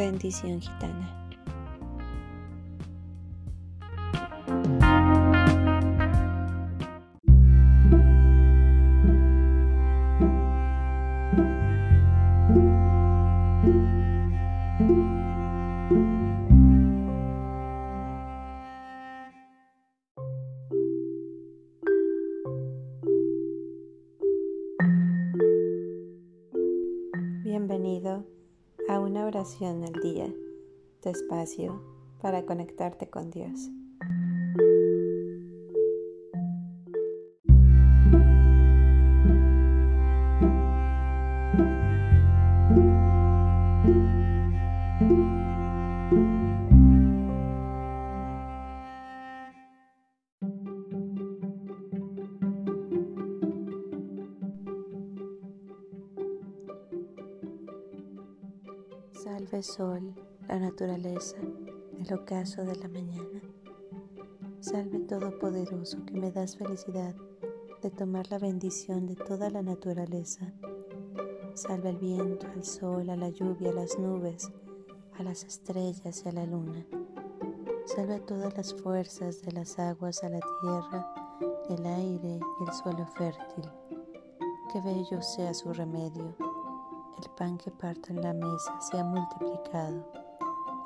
Bendición gitana. Bienvenido oración al día, tu espacio para conectarte con Dios. Salve sol, la naturaleza, el ocaso de la mañana. Salve Todopoderoso que me das felicidad de tomar la bendición de toda la naturaleza. Salve al viento, al sol, a la lluvia, a las nubes, a las estrellas y a la luna. Salve todas las fuerzas de las aguas, a la tierra, el aire y el suelo fértil. Que bello sea su remedio el pan que parto en la mesa sea multiplicado,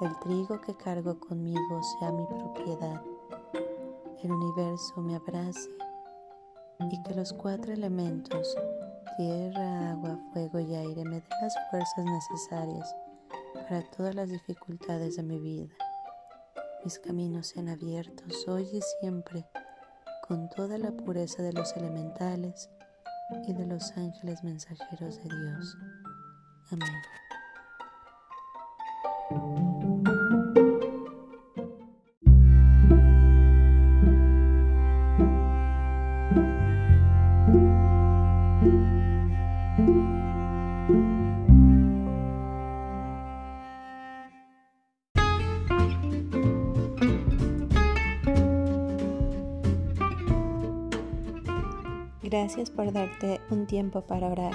el trigo que cargo conmigo sea mi propiedad, el universo me abrace y que los cuatro elementos, tierra, agua, fuego y aire, me den las fuerzas necesarias para todas las dificultades de mi vida. Mis caminos sean abiertos hoy y siempre con toda la pureza de los elementales y de los ángeles mensajeros de Dios. Amén. Gracias por darte un tiempo para orar